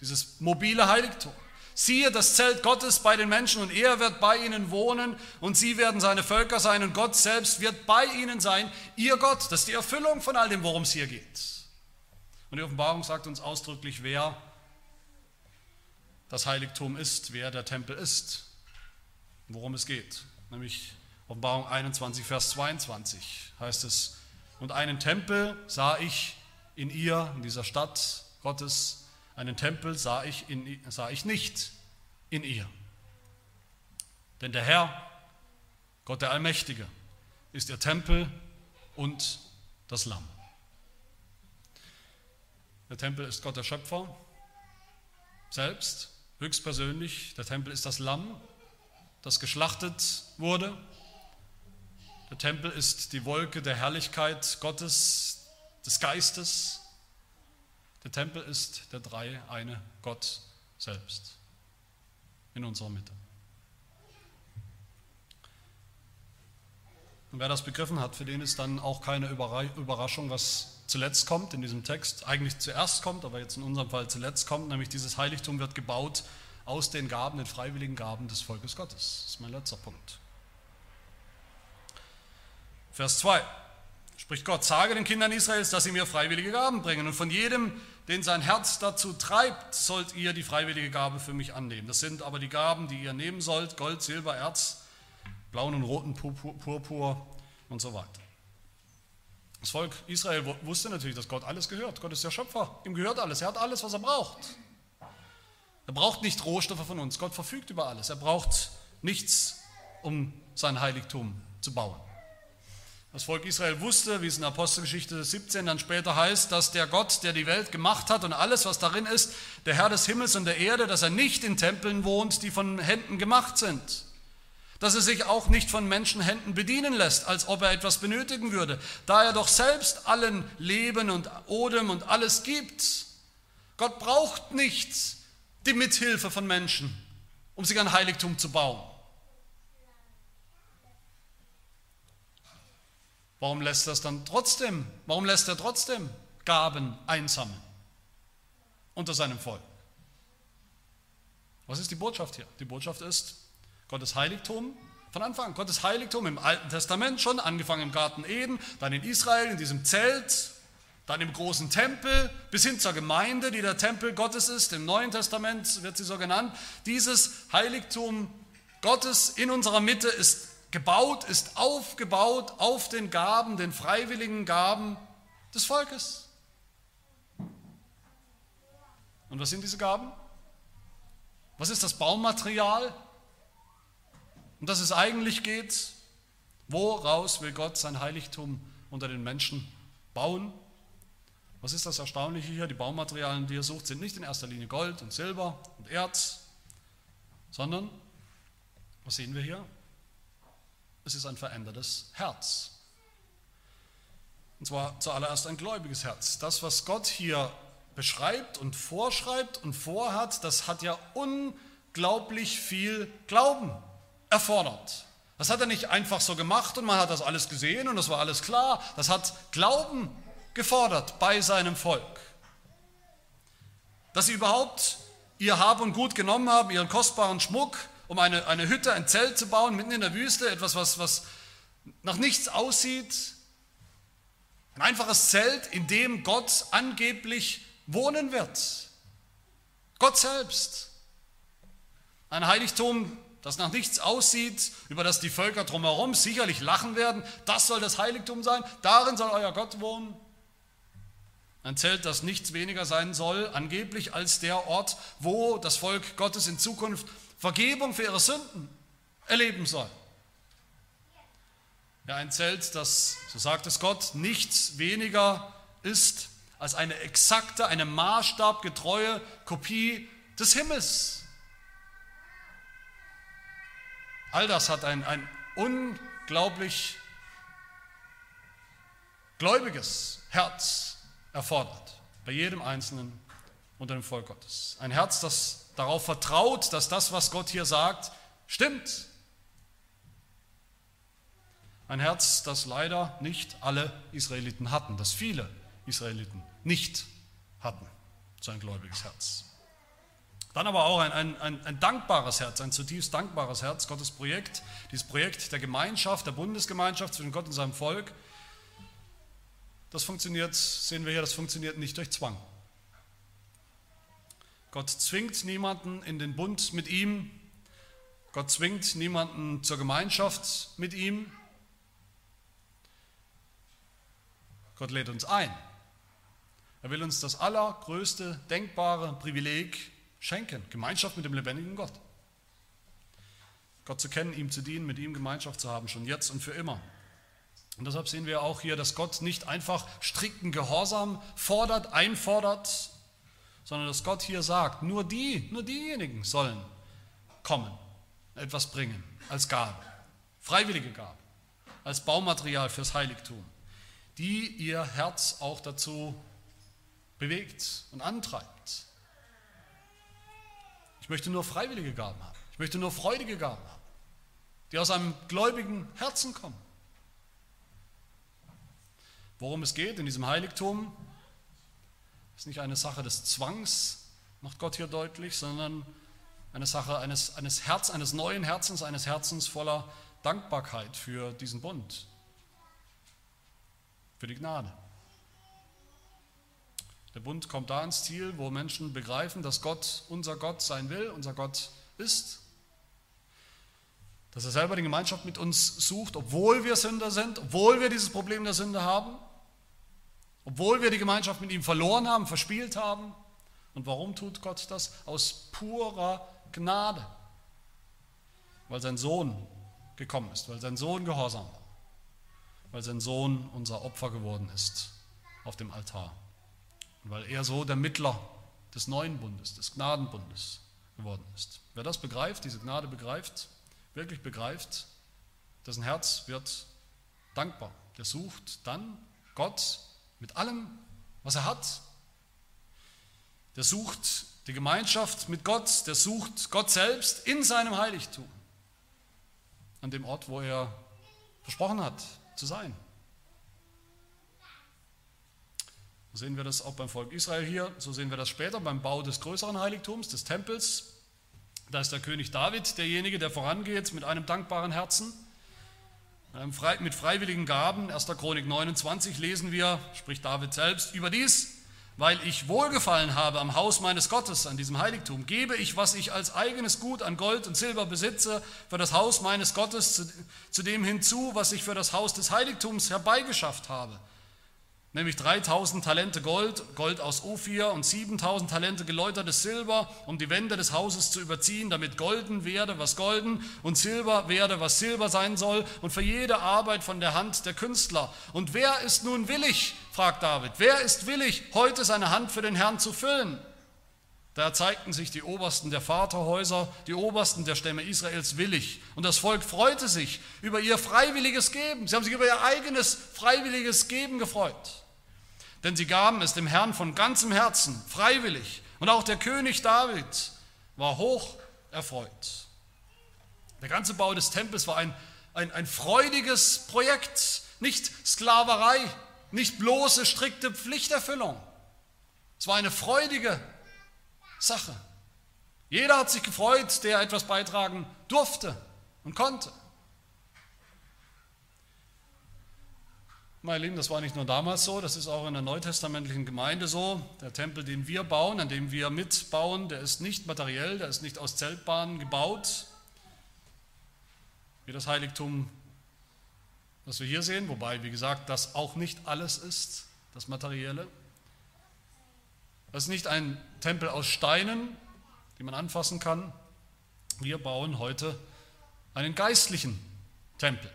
S1: dieses mobile Heiligtum. Siehe das Zelt Gottes bei den Menschen und er wird bei ihnen wohnen und sie werden seine Völker sein und Gott selbst wird bei ihnen sein, ihr Gott. Das ist die Erfüllung von all dem, worum es hier geht. Und die Offenbarung sagt uns ausdrücklich, wer das Heiligtum ist, wer der Tempel ist worum es geht. Nämlich Offenbarung 21, Vers 22 heißt es, und einen Tempel sah ich in ihr, in dieser Stadt Gottes, einen Tempel sah ich, in, sah ich nicht in ihr. Denn der Herr, Gott der Allmächtige, ist ihr Tempel und das Lamm. Der Tempel ist Gott der Schöpfer selbst, höchstpersönlich. Der Tempel ist das Lamm, das geschlachtet wurde. Der Tempel ist die Wolke der Herrlichkeit Gottes, des Geistes. Der Tempel ist der drei eine Gott selbst in unserer Mitte. Und wer das begriffen hat, für den ist dann auch keine Überraschung, was zuletzt kommt in diesem Text. Eigentlich zuerst kommt, aber jetzt in unserem Fall zuletzt kommt, nämlich dieses Heiligtum wird gebaut aus den Gaben, den freiwilligen Gaben des Volkes Gottes. Das ist mein letzter Punkt. Vers 2 spricht Gott, sage den Kindern Israels, dass sie mir freiwillige Gaben bringen. Und von jedem, den sein Herz dazu treibt, sollt ihr die freiwillige Gabe für mich annehmen. Das sind aber die Gaben, die ihr nehmen sollt, Gold, Silber, Erz, blauen und roten Purpur, Purpur und so weiter. Das Volk Israel wusste natürlich, dass Gott alles gehört. Gott ist der Schöpfer, ihm gehört alles, er hat alles, was er braucht. Er braucht nicht Rohstoffe von uns. Gott verfügt über alles. Er braucht nichts, um sein Heiligtum zu bauen. Das Volk Israel wusste, wie es in Apostelgeschichte 17 dann später heißt, dass der Gott, der die Welt gemacht hat und alles, was darin ist, der Herr des Himmels und der Erde, dass er nicht in Tempeln wohnt, die von Händen gemacht sind. Dass er sich auch nicht von Menschenhänden bedienen lässt, als ob er etwas benötigen würde, da er doch selbst allen Leben und Odem und alles gibt. Gott braucht nichts die Mithilfe von Menschen, um sich ein Heiligtum zu bauen. Warum lässt er es dann trotzdem? Warum lässt er trotzdem Gaben einsammeln unter seinem Volk? Was ist die Botschaft hier? Die Botschaft ist Gottes Heiligtum von Anfang an. Gottes Heiligtum im Alten Testament schon, angefangen im Garten Eden, dann in Israel, in diesem Zelt, dann im großen Tempel bis hin zur Gemeinde, die der Tempel Gottes ist. Im Neuen Testament wird sie so genannt. Dieses Heiligtum Gottes in unserer Mitte ist gebaut, ist aufgebaut auf den Gaben, den freiwilligen Gaben des Volkes. Und was sind diese Gaben? Was ist das Baumaterial, um das es eigentlich geht? Woraus will Gott sein Heiligtum unter den Menschen bauen? Was ist das Erstaunliche hier? Die Baumaterialien, die er sucht, sind nicht in erster Linie Gold und Silber und Erz, sondern, was sehen wir hier? Es ist ein verändertes Herz. Und zwar zuallererst ein gläubiges Herz. Das, was Gott hier beschreibt und vorschreibt und vorhat, das hat ja unglaublich viel Glauben erfordert. Das hat er nicht einfach so gemacht und man hat das alles gesehen und das war alles klar. Das hat Glauben gefordert bei seinem Volk. Dass sie überhaupt ihr Hab und Gut genommen haben, ihren kostbaren Schmuck um eine, eine Hütte, ein Zelt zu bauen, mitten in der Wüste, etwas, was, was nach nichts aussieht. Ein einfaches Zelt, in dem Gott angeblich wohnen wird. Gott selbst. Ein Heiligtum, das nach nichts aussieht, über das die Völker drumherum sicherlich lachen werden. Das soll das Heiligtum sein, darin soll euer Gott wohnen. Ein Zelt, das nichts weniger sein soll, angeblich als der Ort, wo das Volk Gottes in Zukunft Vergebung für ihre Sünden erleben soll. Ja, ein Zelt, das, so sagt es Gott, nichts weniger ist als eine exakte, eine maßstabgetreue Kopie des Himmels. All das hat ein, ein unglaublich gläubiges Herz erfordert, bei jedem Einzelnen unter dem Volk Gottes. Ein Herz, das darauf vertraut, dass das, was Gott hier sagt, stimmt. Ein Herz, das leider nicht alle Israeliten hatten, das viele Israeliten nicht hatten, so ein gläubiges Herz. Dann aber auch ein, ein, ein, ein, dankbares Herz, ein zutiefst dankbares Herz, Gottes Projekt, dieses Projekt der Gemeinschaft, der Bundesgemeinschaft zwischen Gott und seinem Volk. Das funktioniert, sehen wir hier, das funktioniert nicht durch Zwang. Gott zwingt niemanden in den Bund mit ihm. Gott zwingt niemanden zur Gemeinschaft mit ihm. Gott lädt uns ein. Er will uns das allergrößte denkbare Privileg schenken, Gemeinschaft mit dem lebendigen Gott. Gott zu kennen, ihm zu dienen, mit ihm Gemeinschaft zu haben, schon jetzt und für immer. Und deshalb sehen wir auch hier, dass Gott nicht einfach strikten Gehorsam fordert, einfordert, sondern dass Gott hier sagt, nur die, nur diejenigen sollen kommen, etwas bringen als Gabe, freiwillige Gabe, als Baumaterial fürs Heiligtum, die ihr Herz auch dazu bewegt und antreibt. Ich möchte nur freiwillige Gaben haben. Ich möchte nur freudige Gaben haben, die aus einem gläubigen Herzen kommen. Worum es geht in diesem Heiligtum, ist nicht eine Sache des Zwangs, macht Gott hier deutlich, sondern eine Sache eines, eines Herz, eines neuen Herzens, eines Herzens voller Dankbarkeit für diesen Bund, für die Gnade. Der Bund kommt da ins Ziel, wo Menschen begreifen, dass Gott unser Gott sein will, unser Gott ist. Dass er selber die Gemeinschaft mit uns sucht, obwohl wir Sünder sind, obwohl wir dieses Problem der Sünde haben, obwohl wir die Gemeinschaft mit ihm verloren haben, verspielt haben. Und warum tut Gott das? Aus purer Gnade. Weil sein Sohn gekommen ist, weil sein Sohn gehorsam war, weil sein Sohn unser Opfer geworden ist auf dem Altar. Und weil er so der Mittler des neuen Bundes, des Gnadenbundes geworden ist. Wer das begreift, diese Gnade begreift, wirklich begreift, dessen Herz wird dankbar. Der sucht dann Gott mit allem, was er hat. Der sucht die Gemeinschaft mit Gott, der sucht Gott selbst in seinem Heiligtum, an dem Ort, wo er versprochen hat zu sein. Sehen wir das auch beim Volk Israel hier, so sehen wir das später beim Bau des größeren Heiligtums, des Tempels. Da ist der König David derjenige, der vorangeht mit einem dankbaren Herzen. Mit freiwilligen Gaben, 1. Chronik 29 lesen wir, spricht David selbst, überdies, weil ich Wohlgefallen habe am Haus meines Gottes, an diesem Heiligtum, gebe ich, was ich als eigenes Gut an Gold und Silber besitze, für das Haus meines Gottes zu dem hinzu, was ich für das Haus des Heiligtums herbeigeschafft habe nämlich 3000 Talente Gold, Gold aus Ophir und 7000 Talente geläutertes Silber, um die Wände des Hauses zu überziehen, damit golden werde, was golden und Silber werde, was Silber sein soll und für jede Arbeit von der Hand der Künstler. Und wer ist nun willig, fragt David, wer ist willig, heute seine Hand für den Herrn zu füllen? Da zeigten sich die Obersten der Vaterhäuser, die Obersten der Stämme Israels willig. Und das Volk freute sich über ihr freiwilliges Geben. Sie haben sich über ihr eigenes freiwilliges Geben gefreut denn sie gaben es dem Herrn von ganzem Herzen, freiwillig. Und auch der König David war hoch erfreut. Der ganze Bau des Tempels war ein, ein, ein freudiges Projekt, nicht Sklaverei, nicht bloße strikte Pflichterfüllung. Es war eine freudige Sache. Jeder hat sich gefreut, der etwas beitragen durfte und konnte. Meine Lieben, das war nicht nur damals so, das ist auch in der neutestamentlichen Gemeinde so. Der Tempel, den wir bauen, an dem wir mitbauen, der ist nicht materiell, der ist nicht aus Zeltbahnen gebaut, wie das Heiligtum, das wir hier sehen, wobei, wie gesagt, das auch nicht alles ist, das Materielle. Das ist nicht ein Tempel aus Steinen, die man anfassen kann. Wir bauen heute einen geistlichen Tempel.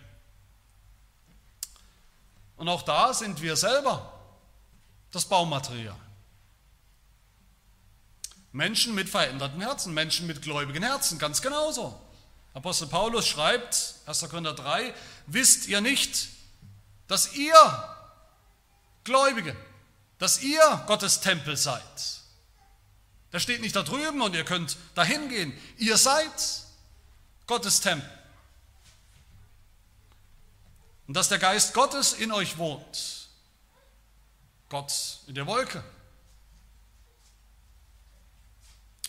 S1: Und auch da sind wir selber das Baumaterial. Menschen mit veränderten Herzen, Menschen mit gläubigen Herzen, ganz genauso. Apostel Paulus schreibt, 1. Korinther 3, wisst ihr nicht, dass ihr Gläubige, dass ihr Gottes Tempel seid. Der steht nicht da drüben und ihr könnt dahin gehen. Ihr seid Gottes Tempel und dass der Geist Gottes in euch wohnt. Gott in der Wolke.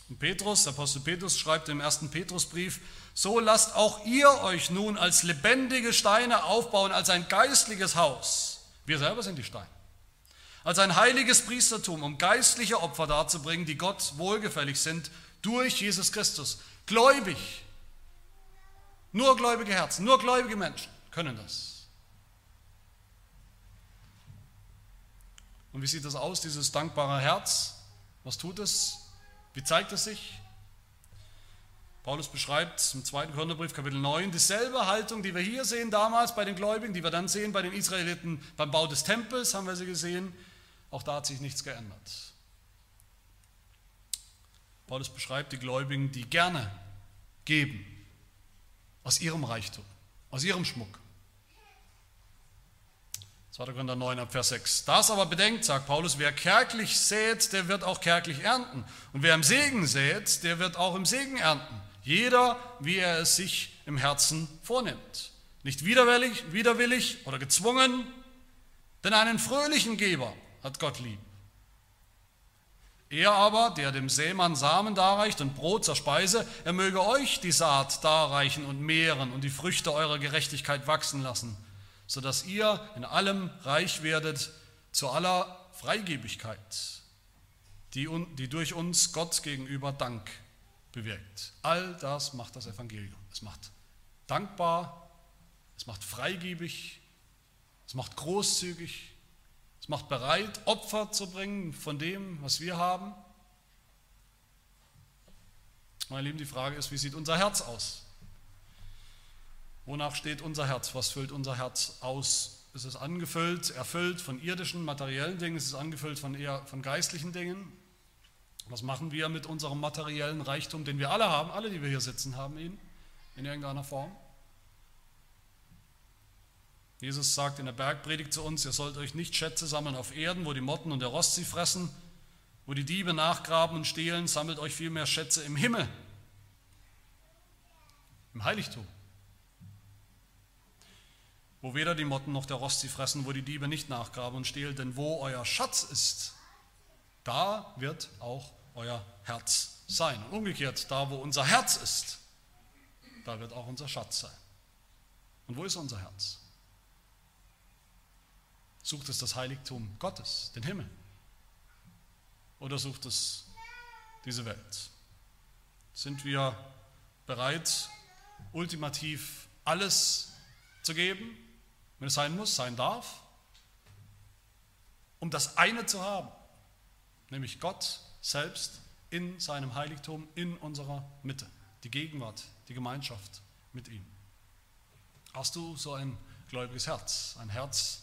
S1: Und Petrus, der Apostel Petrus schreibt im ersten Petrusbrief, so lasst auch ihr euch nun als lebendige Steine aufbauen, als ein geistliches Haus. Wir selber sind die Steine. Als ein heiliges Priestertum, um geistliche Opfer darzubringen, die Gott wohlgefällig sind, durch Jesus Christus. Gläubig. Nur gläubige Herzen, nur gläubige Menschen können das. Und wie sieht das aus, dieses dankbare Herz? Was tut es? Wie zeigt es sich? Paulus beschreibt im zweiten Korintherbrief, Kapitel 9, dieselbe Haltung, die wir hier sehen damals bei den Gläubigen, die wir dann sehen bei den Israeliten beim Bau des Tempels, haben wir sie gesehen. Auch da hat sich nichts geändert. Paulus beschreibt die Gläubigen, die gerne geben aus ihrem Reichtum, aus ihrem Schmuck. 2. Korinther 9 ab Vers 6. Das aber bedenkt, sagt Paulus, wer kärglich sät, der wird auch kärglich ernten. Und wer im Segen sät, der wird auch im Segen ernten. Jeder, wie er es sich im Herzen vornimmt. Nicht widerwillig, widerwillig oder gezwungen, denn einen fröhlichen Geber hat Gott lieb. Er aber, der dem Sämann Samen darreicht und Brot zur Speise, er möge euch die Saat darreichen und mehren und die Früchte eurer Gerechtigkeit wachsen lassen sodass ihr in allem reich werdet zu aller Freigebigkeit, die, die durch uns Gott gegenüber Dank bewirkt. All das macht das Evangelium. Es macht dankbar, es macht freigebig, es macht großzügig, es macht bereit, Opfer zu bringen von dem, was wir haben. Meine Lieben, die Frage ist, wie sieht unser Herz aus? Wonach steht unser Herz? Was füllt unser Herz aus? Ist es angefüllt, erfüllt von irdischen, materiellen Dingen? Ist es angefüllt von eher von geistlichen Dingen? Was machen wir mit unserem materiellen Reichtum, den wir alle haben? Alle, die wir hier sitzen, haben ihn in irgendeiner Form. Jesus sagt in der Bergpredigt zu uns, ihr sollt euch nicht Schätze sammeln auf Erden, wo die Motten und der Rost sie fressen, wo die Diebe nachgraben und stehlen, sammelt euch vielmehr Schätze im Himmel, im Heiligtum wo weder die Motten noch der Rost sie fressen, wo die Diebe nicht nachgraben und stehlen, denn wo euer Schatz ist, da wird auch euer Herz sein. Und umgekehrt, da wo unser Herz ist, da wird auch unser Schatz sein. Und wo ist unser Herz? Sucht es das Heiligtum Gottes, den Himmel? Oder sucht es diese Welt? Sind wir bereit, ultimativ alles zu geben, wenn es sein muss, sein darf, um das eine zu haben, nämlich Gott selbst in seinem Heiligtum, in unserer Mitte, die Gegenwart, die Gemeinschaft mit ihm. Hast du so ein gläubiges Herz, ein Herz,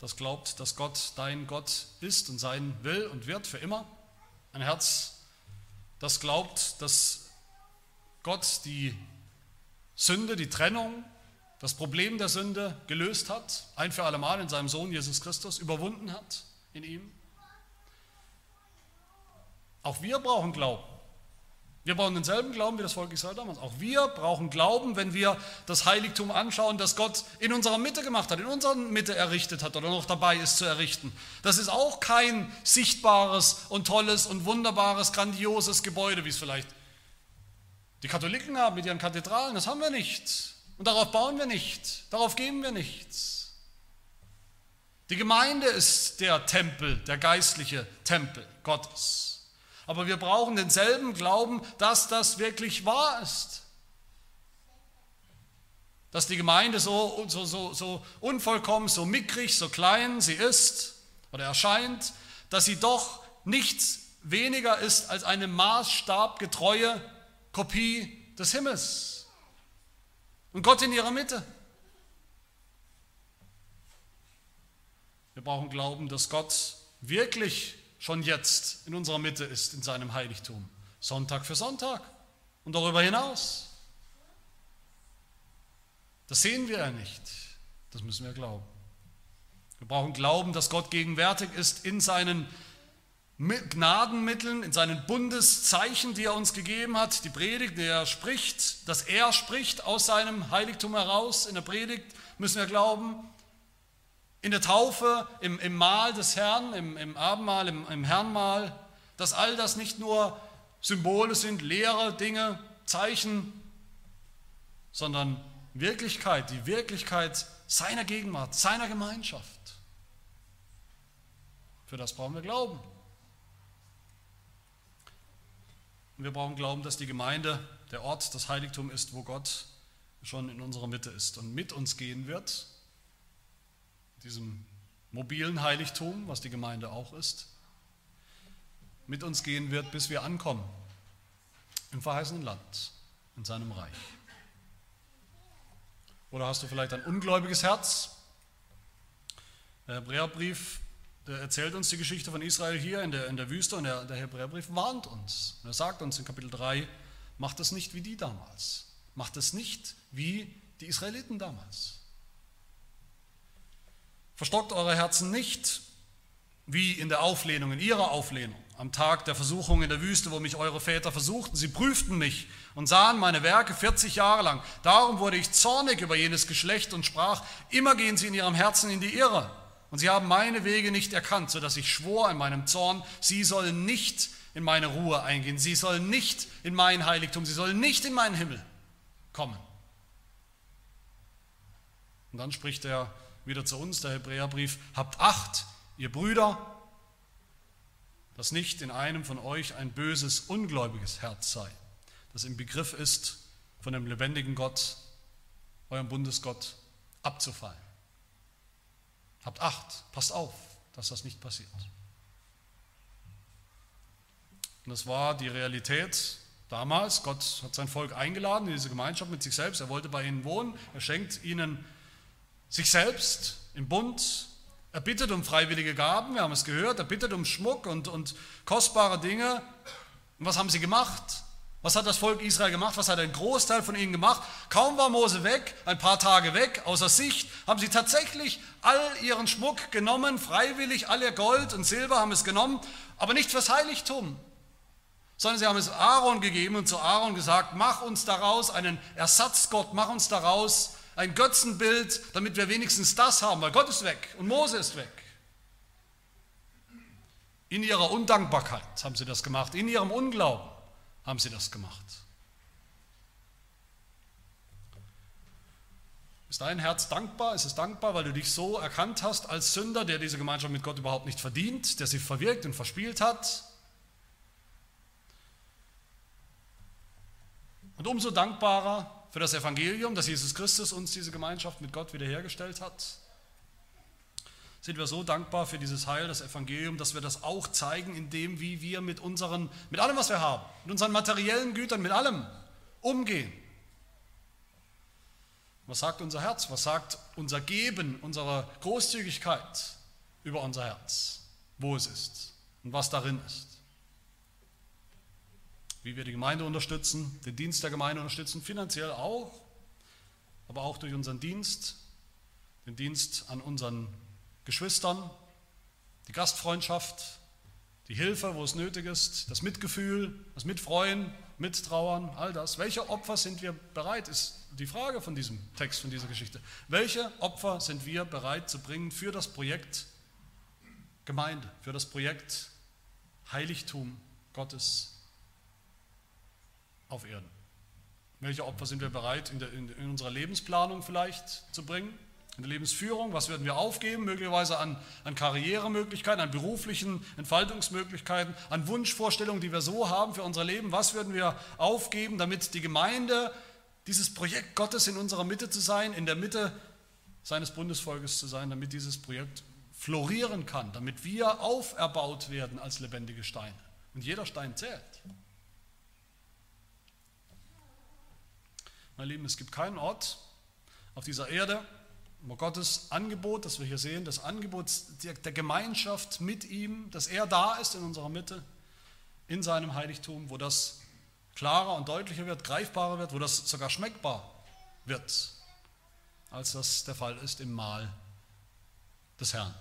S1: das glaubt, dass Gott dein Gott ist und sein will und wird für immer? Ein Herz, das glaubt, dass Gott die Sünde, die Trennung das Problem der Sünde gelöst hat, ein für alle Mal in seinem Sohn Jesus Christus, überwunden hat in ihm. Auch wir brauchen Glauben. Wir brauchen denselben Glauben wie das Volk Israel damals. Auch wir brauchen Glauben, wenn wir das Heiligtum anschauen, das Gott in unserer Mitte gemacht hat, in unserer Mitte errichtet hat oder noch dabei ist zu errichten. Das ist auch kein sichtbares und tolles und wunderbares, grandioses Gebäude, wie es vielleicht die Katholiken haben mit ihren Kathedralen, das haben wir nicht. Und darauf bauen wir nicht, darauf geben wir nichts. Die Gemeinde ist der Tempel, der geistliche Tempel Gottes. Aber wir brauchen denselben Glauben, dass das wirklich wahr ist. Dass die Gemeinde so, so, so, so unvollkommen, so mickrig, so klein sie ist oder erscheint, dass sie doch nichts weniger ist als eine maßstabgetreue Kopie des Himmels. Und Gott in ihrer Mitte. Wir brauchen Glauben, dass Gott wirklich schon jetzt in unserer Mitte ist, in seinem Heiligtum. Sonntag für Sonntag und darüber hinaus. Das sehen wir ja nicht. Das müssen wir glauben. Wir brauchen Glauben, dass Gott gegenwärtig ist in seinen Gnadenmitteln, in seinen Bundeszeichen, die er uns gegeben hat, die Predigt, die er spricht, dass er spricht aus seinem Heiligtum heraus. In der Predigt müssen wir glauben, in der Taufe, im, im Mahl des Herrn, im, im Abendmahl, im, im Herrnmahl, dass all das nicht nur Symbole sind, leere Dinge, Zeichen, sondern Wirklichkeit, die Wirklichkeit seiner Gegenwart, seiner Gemeinschaft. Für das brauchen wir Glauben. Und wir brauchen Glauben, dass die Gemeinde der Ort, das Heiligtum ist, wo Gott schon in unserer Mitte ist und mit uns gehen wird, diesem mobilen Heiligtum, was die Gemeinde auch ist, mit uns gehen wird, bis wir ankommen im verheißenen Land, in seinem Reich. Oder hast du vielleicht ein ungläubiges Herz? Der Hebräerbrief der erzählt uns die Geschichte von Israel hier in der, in der Wüste und der, der Hebräerbrief warnt uns. Er sagt uns in Kapitel 3, macht es nicht wie die damals. Macht es nicht wie die Israeliten damals. Verstockt eure Herzen nicht wie in der Auflehnung, in ihrer Auflehnung, am Tag der Versuchung in der Wüste, wo mich eure Väter versuchten. Sie prüften mich und sahen meine Werke 40 Jahre lang. Darum wurde ich zornig über jenes Geschlecht und sprach, immer gehen sie in ihrem Herzen in die Irre. Und sie haben meine Wege nicht erkannt, sodass ich schwor in meinem Zorn, sie sollen nicht in meine Ruhe eingehen, sie sollen nicht in mein Heiligtum, sie sollen nicht in meinen Himmel kommen. Und dann spricht er wieder zu uns, der Hebräerbrief, habt Acht, ihr Brüder, dass nicht in einem von euch ein böses, ungläubiges Herz sei, das im Begriff ist, von dem lebendigen Gott, eurem Bundesgott, abzufallen. Habt Acht, passt auf, dass das nicht passiert. Und das war die Realität damals. Gott hat sein Volk eingeladen in diese Gemeinschaft mit sich selbst. Er wollte bei ihnen wohnen. Er schenkt ihnen sich selbst im Bund. Er bittet um freiwillige Gaben, wir haben es gehört. Er bittet um Schmuck und, und kostbare Dinge. Und was haben sie gemacht? Was hat das Volk Israel gemacht? Was hat ein Großteil von ihnen gemacht? Kaum war Mose weg, ein paar Tage weg, außer Sicht, haben sie tatsächlich all ihren Schmuck genommen, freiwillig, all ihr Gold und Silber haben es genommen, aber nicht fürs Heiligtum, sondern sie haben es Aaron gegeben und zu Aaron gesagt, mach uns daraus einen Ersatzgott, mach uns daraus ein Götzenbild, damit wir wenigstens das haben, weil Gott ist weg und Mose ist weg. In ihrer Undankbarkeit haben sie das gemacht, in ihrem Unglauben haben sie das gemacht. Ist dein Herz dankbar? Ist es dankbar, weil du dich so erkannt hast als Sünder, der diese Gemeinschaft mit Gott überhaupt nicht verdient, der sie verwirkt und verspielt hat? Und umso dankbarer für das Evangelium, dass Jesus Christus uns diese Gemeinschaft mit Gott wiederhergestellt hat sind wir so dankbar für dieses Heil, das Evangelium, dass wir das auch zeigen, indem wie wir mit unseren, mit allem, was wir haben, mit unseren materiellen Gütern, mit allem umgehen. Was sagt unser Herz? Was sagt unser Geben, unsere Großzügigkeit über unser Herz? Wo es ist und was darin ist? Wie wir die Gemeinde unterstützen, den Dienst der Gemeinde unterstützen, finanziell auch, aber auch durch unseren Dienst, den Dienst an unseren Geschwistern, die Gastfreundschaft, die Hilfe, wo es nötig ist, das Mitgefühl, das Mitfreuen, Mittrauern, all das. Welche Opfer sind wir bereit, ist die Frage von diesem Text, von dieser Geschichte. Welche Opfer sind wir bereit zu bringen für das Projekt Gemeinde, für das Projekt Heiligtum Gottes auf Erden? Welche Opfer sind wir bereit in, der, in, in unserer Lebensplanung vielleicht zu bringen? In der Lebensführung? Was werden wir aufgeben? Möglicherweise an, an Karrieremöglichkeiten, an beruflichen Entfaltungsmöglichkeiten, an Wunschvorstellungen, die wir so haben für unser Leben. Was werden wir aufgeben, damit die Gemeinde, dieses Projekt Gottes in unserer Mitte zu sein, in der Mitte seines Bundesvolkes zu sein, damit dieses Projekt florieren kann, damit wir auferbaut werden als lebendige Steine. Und jeder Stein zählt. Meine Lieben, es gibt keinen Ort auf dieser Erde, wo Gottes Angebot, das wir hier sehen, das Angebot der Gemeinschaft mit ihm, dass er da ist in unserer Mitte, in seinem Heiligtum, wo das klarer und deutlicher wird, greifbarer wird, wo das sogar schmeckbar wird, als das der Fall ist im Mahl des Herrn.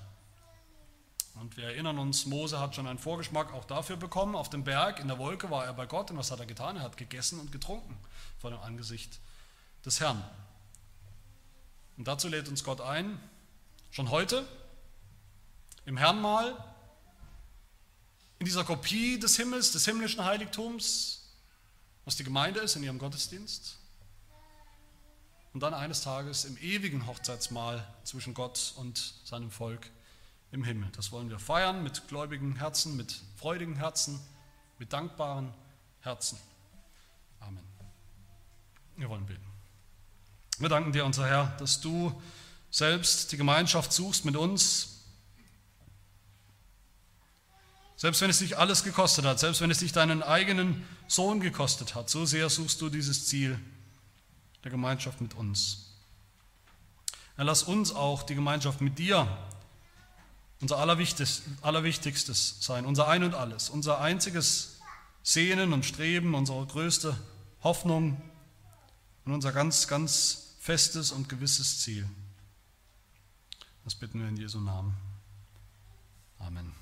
S1: Und wir erinnern uns, Mose hat schon einen Vorgeschmack auch dafür bekommen. Auf dem Berg, in der Wolke war er bei Gott. Und was hat er getan? Er hat gegessen und getrunken vor dem Angesicht des Herrn. Und dazu lädt uns Gott ein, schon heute, im Herrnmahl, in dieser Kopie des Himmels, des himmlischen Heiligtums, was die Gemeinde ist in ihrem Gottesdienst, und dann eines Tages im ewigen Hochzeitsmahl zwischen Gott und seinem Volk im Himmel. Das wollen wir feiern mit gläubigen Herzen, mit freudigen Herzen, mit dankbaren Herzen. Amen. Wir wollen beten. Wir danken dir, unser Herr, dass du selbst die Gemeinschaft suchst mit uns. Selbst wenn es dich alles gekostet hat, selbst wenn es dich deinen eigenen Sohn gekostet hat, so sehr suchst du dieses Ziel der Gemeinschaft mit uns. Herr, lass uns auch die Gemeinschaft mit dir unser Allerwichtigstes sein, unser Ein und alles, unser einziges Sehnen und Streben, unsere größte Hoffnung und unser ganz, ganz festes und gewisses Ziel. Das bitten wir in Jesu Namen. Amen.